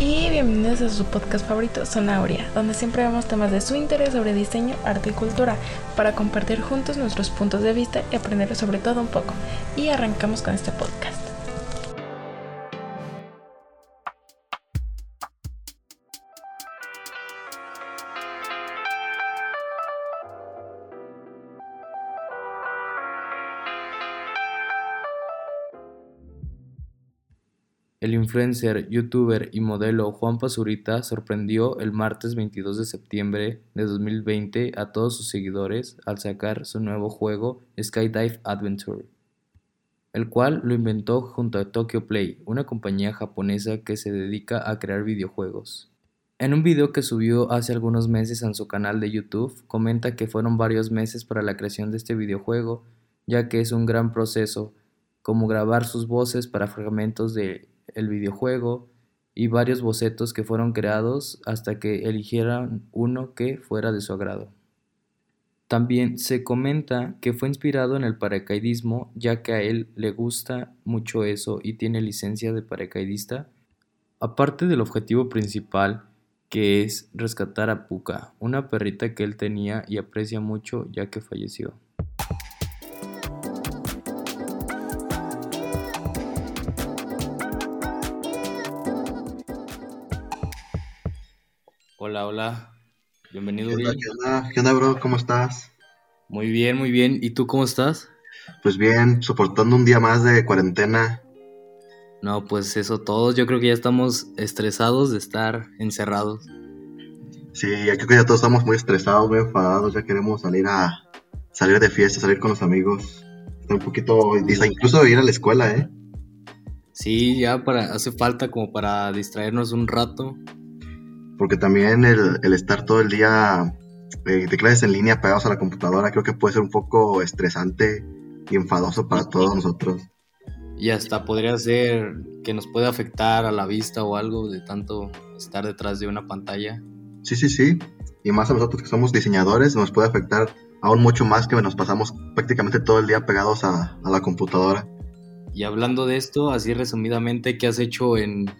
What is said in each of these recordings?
y bienvenidos a su podcast favorito, Sonauria, donde siempre vemos temas de su interés sobre diseño, arte y cultura, para compartir juntos nuestros puntos de vista y aprender sobre todo un poco. Y arrancamos con este podcast. El influencer, youtuber y modelo Juan Pazurita sorprendió el martes 22 de septiembre de 2020 a todos sus seguidores al sacar su nuevo juego Skydive Adventure, el cual lo inventó junto a Tokyo Play, una compañía japonesa que se dedica a crear videojuegos. En un video que subió hace algunos meses en su canal de YouTube, comenta que fueron varios meses para la creación de este videojuego, ya que es un gran proceso, como grabar sus voces para fragmentos de el videojuego y varios bocetos que fueron creados hasta que eligieran uno que fuera de su agrado. También se comenta que fue inspirado en el paracaidismo ya que a él le gusta mucho eso y tiene licencia de paracaidista, aparte del objetivo principal que es rescatar a Puka, una perrita que él tenía y aprecia mucho ya que falleció. Hola, hola. Bienvenido, ¿Qué onda, ¿qué onda? ¿Qué onda, bro? ¿Cómo estás? Muy bien, muy bien. ¿Y tú cómo estás? Pues bien, soportando un día más de cuarentena. No, pues eso todos. Yo creo que ya estamos estresados de estar encerrados. Sí, ya creo que ya todos estamos muy estresados, muy enfadados. Ya queremos salir a salir de fiesta, salir con los amigos. Estar un poquito, incluso ir a la escuela, ¿eh? Sí, ya para hace falta como para distraernos un rato porque también el, estar todo el día eh, de clases en línea pegados a la computadora creo que puede ser un poco estresante y enfadoso para todos nosotros. Y hasta podría ser que nos puede afectar a la vista o algo de tanto estar detrás de una pantalla. Sí, sí, sí. Y más a nosotros que somos diseñadores nos puede afectar aún mucho más que nos pasamos prácticamente todo el día pegados a, a la computadora. Y hablando de esto, así resumidamente, ¿qué has hecho en,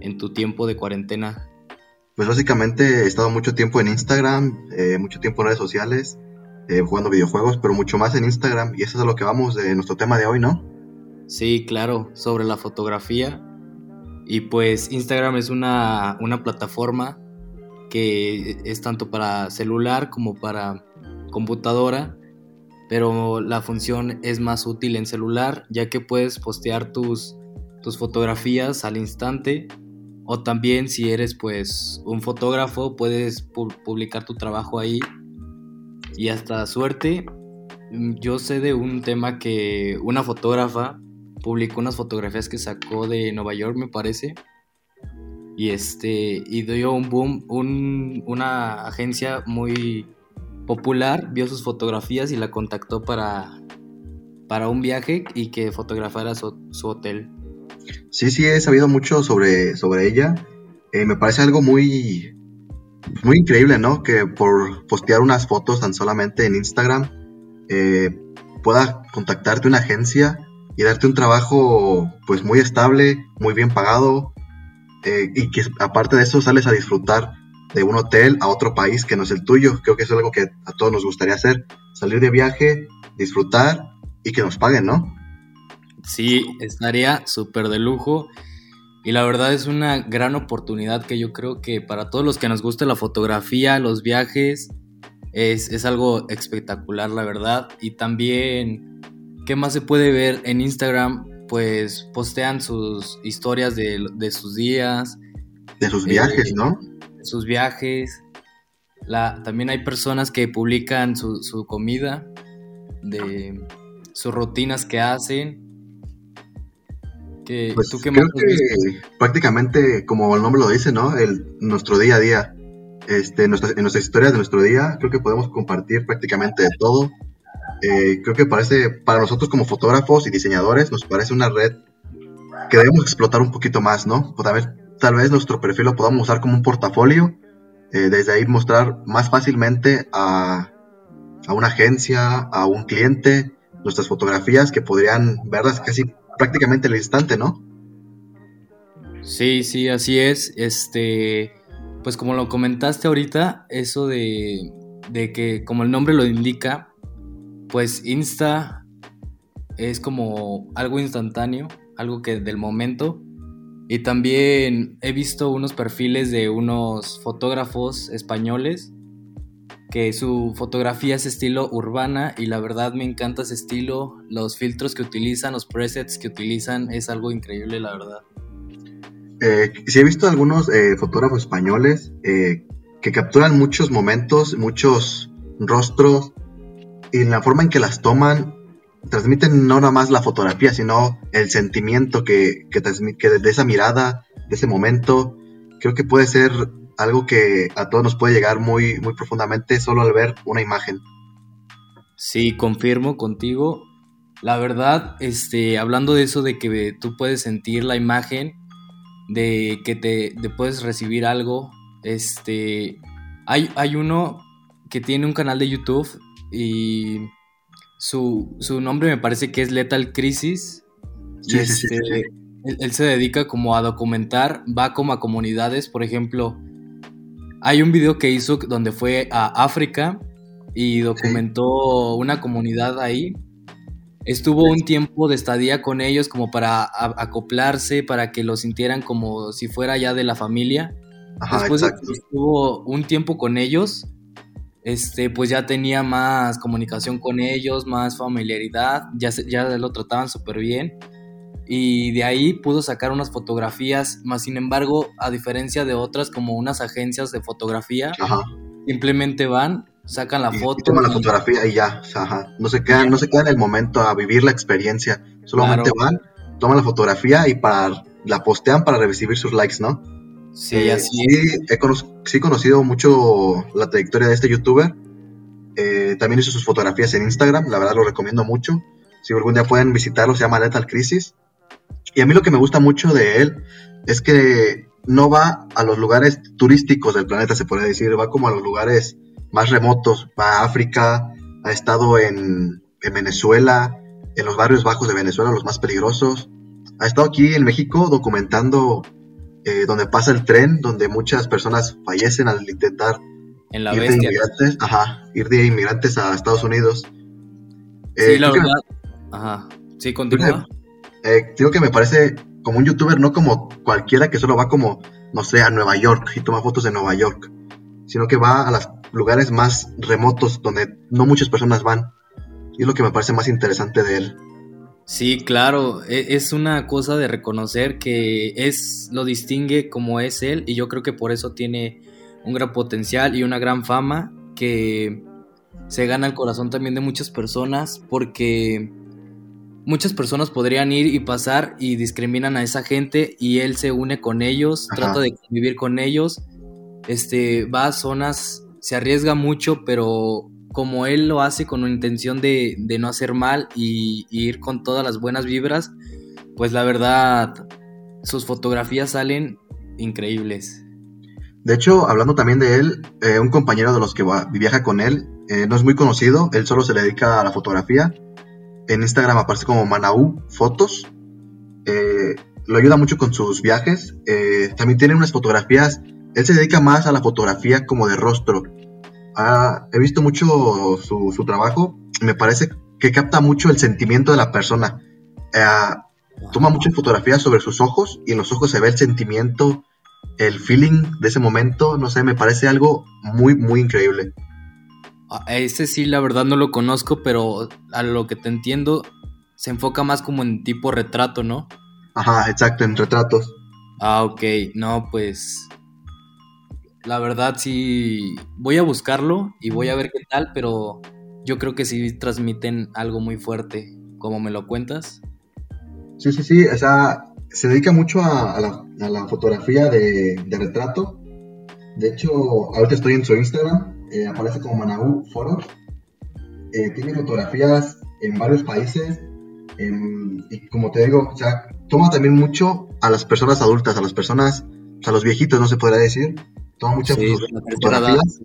en tu tiempo de cuarentena? Pues básicamente he estado mucho tiempo en Instagram, eh, mucho tiempo en redes sociales, eh, jugando videojuegos, pero mucho más en Instagram. Y eso es a lo que vamos de nuestro tema de hoy, ¿no? Sí, claro, sobre la fotografía. Y pues Instagram es una, una plataforma que es tanto para celular como para computadora, pero la función es más útil en celular ya que puedes postear tus, tus fotografías al instante o también si eres pues un fotógrafo, puedes publicar tu trabajo ahí. Y hasta suerte, mm, yo sé de un tema que una fotógrafa publicó unas fotografías que sacó de Nueva York, me parece. Y este, y dio un boom, una agencia muy popular vio sus fotografías y la contactó para, para un viaje y que fotografara su hotel. Sí, sí, he sabido mucho sobre, sobre ella. Eh, me parece algo muy, muy increíble, ¿no? Que por postear unas fotos tan solamente en Instagram eh, pueda contactarte una agencia y darte un trabajo pues muy estable, muy bien pagado eh, y que aparte de eso sales a disfrutar de un hotel a otro país que no es el tuyo. Creo que eso es algo que a todos nos gustaría hacer, salir de viaje, disfrutar y que nos paguen, ¿no? Sí, estaría súper de lujo. Y la verdad es una gran oportunidad que yo creo que para todos los que nos guste la fotografía, los viajes, es, algo espectacular, la verdad. Y también, ¿qué más se puede ver en Instagram? Pues postean sus historias de, sus días. De sus viajes, ¿no? De sus viajes. La, también hay personas que publican su, su comida, de sus rutinas que hacen pues creo que prácticamente, como el nombre lo dice, ¿no? El, nuestro día a día. Este, en nuestras historias de nuestro día, creo que podemos compartir prácticamente de todo. Eh, creo que parece, para nosotros como fotógrafos y diseñadores, nos parece una red que debemos explotar un poquito más, ¿no? Tal vez, tal vez nuestro perfil lo podamos usar como un portafolio, eh, desde ahí mostrar más fácilmente a, a una agencia, a un cliente, nuestras fotografías que podrían verlas casi prácticamente el instante, ¿no? Sí, sí, así es. Este, pues como lo comentaste ahorita, eso de, de que como el nombre lo indica, pues Insta es como algo instantáneo, algo que del momento. Y también he visto unos perfiles de unos fotógrafos españoles que su fotografía es estilo urbana y la verdad me encanta ese estilo. Los filtros que utilizan, los presets que utilizan es algo increíble, la verdad. Eh, he visto algunos eh, fotógrafos españoles eh, que capturan muchos momentos, muchos rostros y la forma en que las toman transmiten no nada más la fotografía, sino el sentimiento que, que, de esa mirada, de ese momento, creo que puede ser algo que a todos nos puede llegar muy, muy profundamente solo al ver una imagen. Sí, confirmo contigo. La verdad, este, hablando de eso de que tú puedes sentir la imagen, de que te puedes recibir algo, este, hay, hay uno que tiene un canal de YouTube y su, nombre me parece que es Lethal Crisis. y este, él, se dedica como a documentar, va como a comunidades, por ejemplo, hay un video que hizo donde fue a África y documentó una comunidad ahí. Estuvo un tiempo de estadía con ellos como para acoplarse, para que lo sintieran como si fuera ya de la familia. Después de que estuvo un tiempo con ellos, este, pues ya tenía más comunicación con ellos, más familiaridad, ya, ya lo trataban súper bien y de ahí pudo sacar unas fotografías, más sin embargo, a diferencia de otras como unas agencias de fotografía, simplemente van, sacan la foto. toman la fotografía y ya, No se quedan, no se quedan en el momento a vivir la experiencia, solamente van, toman la fotografía y para la postean para recibir sus likes, ¿no? Sí, eh, así. Sí, he sí, conocido mucho la trayectoria de este youtuber. Eh, también hizo sus fotografías en Instagram, la verdad lo recomiendo mucho. Si algún día pueden visitarlo, se llama Lethal Crisis. Y a mí lo que me gusta mucho de él es que no va a los lugares turísticos del planeta, se podría decir, va como a los lugares más remotos, va a África, ha estado en, Venezuela, en los barrios bajos de Venezuela, los más peligrosos, ha estado aquí en México documentando eh, donde pasa el tren, donde muchas personas fallecen al intentar en la ir, de inmigrantes, ajá, ir de inmigrantes a Estados Unidos. sí, eh, la verdad. Ajá. Sí, continúa. Eh, digo que me parece como un youtuber, no como cualquiera que solo va como, no sé, a Nueva York y toma fotos de Nueva York, sino que va a los lugares más remotos donde no muchas personas van. Y es lo que me parece más interesante de él. Sí, claro, e, es una cosa de reconocer que es lo distingue como es él y yo creo que por eso tiene un gran potencial y una gran fama que se gana el corazón también de muchas personas porque muchas personas podrían ir y pasar y discriminan a esa gente y él se une con ellos, trata de convivir con ellos, este, va a zonas, se arriesga mucho, pero como él lo hace con una intención de, no hacer mal y, ir con todas las buenas vibras, pues la verdad, sus fotografías salen increíbles. De hecho, hablando también de él, eh, un compañero de los que viaja con él, eh, no es muy conocido, él solo se dedica a la fotografía, en Instagram aparece como Manaú Fotos. Eh, lo ayuda mucho con sus viajes. Eh, también tiene unas fotografías. Él se dedica más a la fotografía como de rostro. He visto mucho su, trabajo. Me parece que capta mucho el sentimiento de la persona. Eh, toma muchas fotografías sobre sus ojos y en los ojos se ve el sentimiento, el feeling de ese momento. No sé, me parece algo muy, muy increíble. Ese sí, la verdad no lo conozco, pero a lo que te entiendo, se enfoca más como en tipo retrato, ¿no? Ajá, exacto, en retratos. Ah, ok, no, pues la verdad sí, voy a buscarlo y voy a ver qué tal, pero yo creo que sí transmiten algo muy fuerte, como me lo cuentas. Sí, sí, sí, o sea, se dedica mucho a, la, fotografía de, de, retrato. De hecho, ahorita estoy en su Instagram eh, aparece como Manaú Foros. Eh, tiene fotografías en varios países. y como te digo, o sea, toma también mucho a las personas adultas, a las personas, a los viejitos, no se podría decir. Toma muchas fotografías.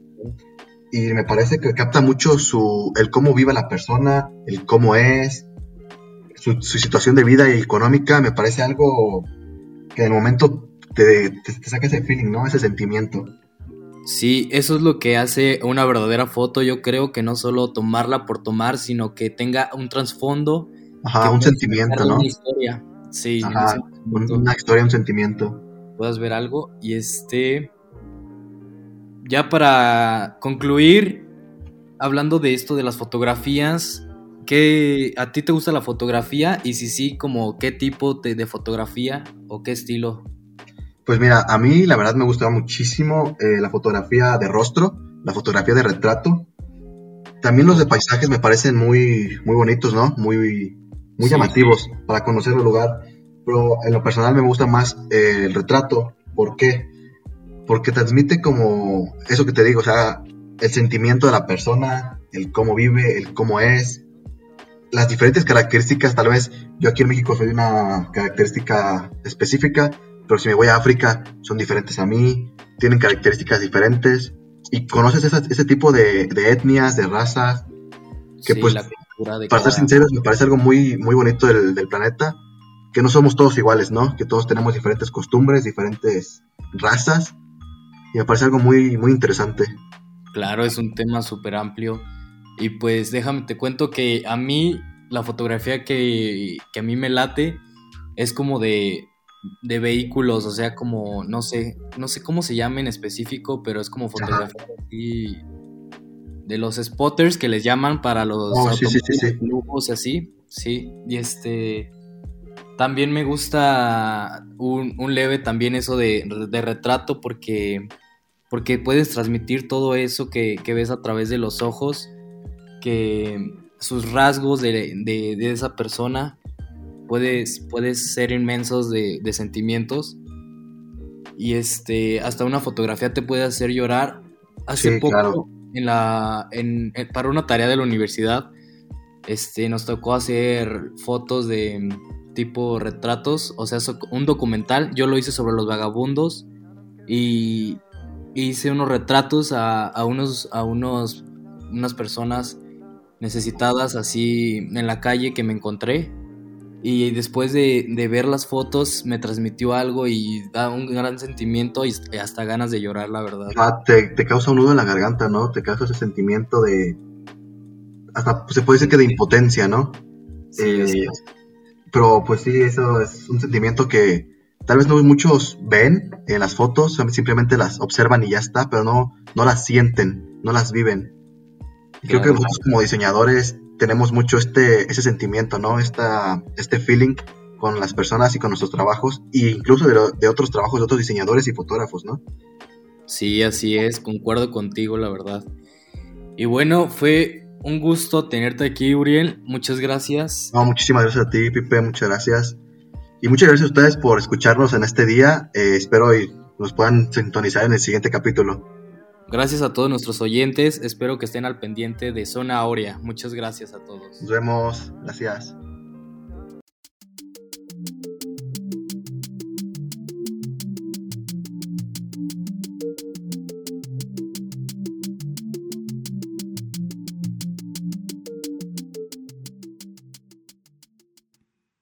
Y me parece que capta mucho su, el cómo vive la persona, el cómo es, su, su situación de vida y económica. Me parece algo que en el momento te, te, te saca ese feeling, ¿no? Ese sentimiento. Sí, eso es lo que hace una verdadera foto. Yo creo que no solo tomarla por tomar, sino que tenga un trasfondo. Ajá, un sentimiento, ¿no? Una historia. Sí, Ajá, una historia, un sentimiento. puedas ver algo. Y este. Ya para concluir, hablando de esto de las fotografías, ¿qué, ¿a ti te gusta la fotografía? Y si sí, como qué tipo de, de fotografía o qué estilo? Pues mira, a mí la verdad me gusta muchísimo eh, la fotografía de rostro, la fotografía de retrato. También los de paisajes me parecen muy, muy bonitos, ¿no? Muy, muy Sí. llamativos para conocer el lugar. Pero en lo personal me gusta más eh, el retrato. ¿Por qué? Porque transmite como eso que te digo, o sea, el sentimiento de la persona, el cómo vive, el cómo es, las diferentes características. Tal vez yo aquí en México soy una característica específica, pero si me voy a África son diferentes a mí, tienen características diferentes. Y conoces esa- ese tipo de, de etnias, de razas, Que, Sí, pues, la cultura de para ser sinceros, me parece algo muy, muy bonito del, del planeta, que no somos todos iguales, ¿no? Que todos tenemos diferentes costumbres, diferentes razas, y me parece algo muy, muy interesante. Claro, es un tema súper amplio. Y pues déjame, te cuento que a mí la fotografía que, que a mí me late es como de, de vehículos, o sea, como, no sé, no sé cómo se llama en específico, pero es como fotografía así de los spotters que les llaman para los Oh, sí, sí, sí, sí. automóviles de lujos y así, sí, y este... También me gusta un, un leve también eso de, de retrato porque porque puedes transmitir todo eso que, que ves a través de los ojos, que sus rasgos de, de- de esa persona puedes, puedes ser inmensos de, de sentimientos y este hasta una fotografía te puede hacer llorar. Hace Sí, poco claro. en la en- en- para una tarea de la universidad este nos tocó hacer fotos de mm, tipo retratos, o sea, un documental. Yo lo hice sobre los vagabundos y hice unos retratos a, a unos a unos unas personas necesitadas así en la calle que me encontré y después de, de ver las fotos me transmitió algo y da un gran sentimiento y hasta ganas de llorar la verdad Ah, te, te causa un nudo en la garganta, ¿no? Te causa ese sentimiento de... Hasta se puede decir que de impotencia, ¿no? Sí, Eh. Pero pues sí, eso es un sentimiento que tal vez no muchos ven en las fotos, simplemente las observan y ya está, pero no, no las sienten, no las viven. Y creo que nosotros como diseñadores tenemos mucho este, ese sentimiento, ¿no? Esta, este feeling con las personas y con nuestros trabajos, e incluso de, lo- de otros trabajos de otros diseñadores y fotógrafos, ¿no? Sí, así es, concuerdo contigo, la verdad. Y bueno, fue un gusto tenerte aquí, Uriel. Muchas gracias. No, muchísimas gracias a ti, Pipe, muchas gracias. Y muchas gracias a ustedes por escucharnos en este día. Eh, espero y nos puedan sintonizar en el siguiente capítulo. Gracias a todos nuestros oyentes. Espero que estén al pendiente de Zona Aurea. Muchas gracias a todos. Nos vemos. Gracias.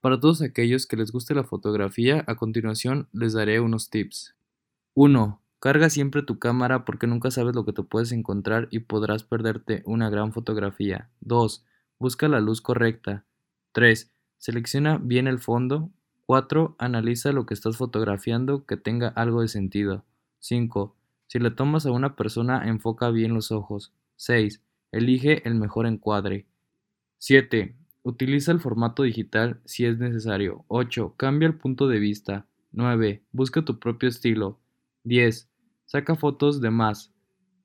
Para todos aquellos que les guste la fotografía, a continuación les daré unos tips. 1. Carga siempre tu cámara porque nunca sabes lo que te puedes encontrar y podrás perderte una gran fotografía. 2. Busca la luz correcta. 3. Selecciona bien el fondo. 4. Analiza lo que estás fotografiando que tenga algo de sentido. 5. Si le tomas a una persona, enfoca bien los ojos. 6. Elige el mejor encuadre. 7. Utiliza el formato digital si es necesario. 8. Cambia el punto de vista. 9. Busca tu propio estilo. 10. Saca fotos de más.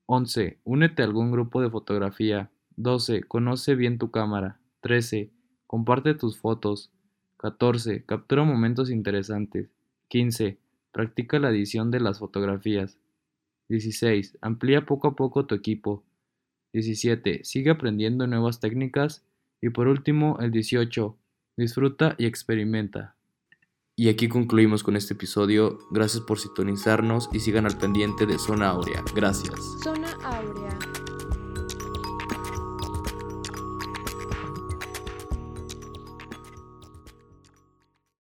11. Únete a algún grupo de fotografía. 12. Conoce bien tu cámara. 13. Comparte tus fotos. 14. Captura momentos interesantes. 15. Practica la edición de las fotografías. 16. Amplía poco a poco tu equipo. 17. Sigue aprendiendo nuevas técnicas. Y por último, el 18. Disfruta y experimenta. Y aquí concluimos con este episodio. Gracias por sintonizarnos y sigan al pendiente de Zona Aurea. Gracias. Zona Áurea.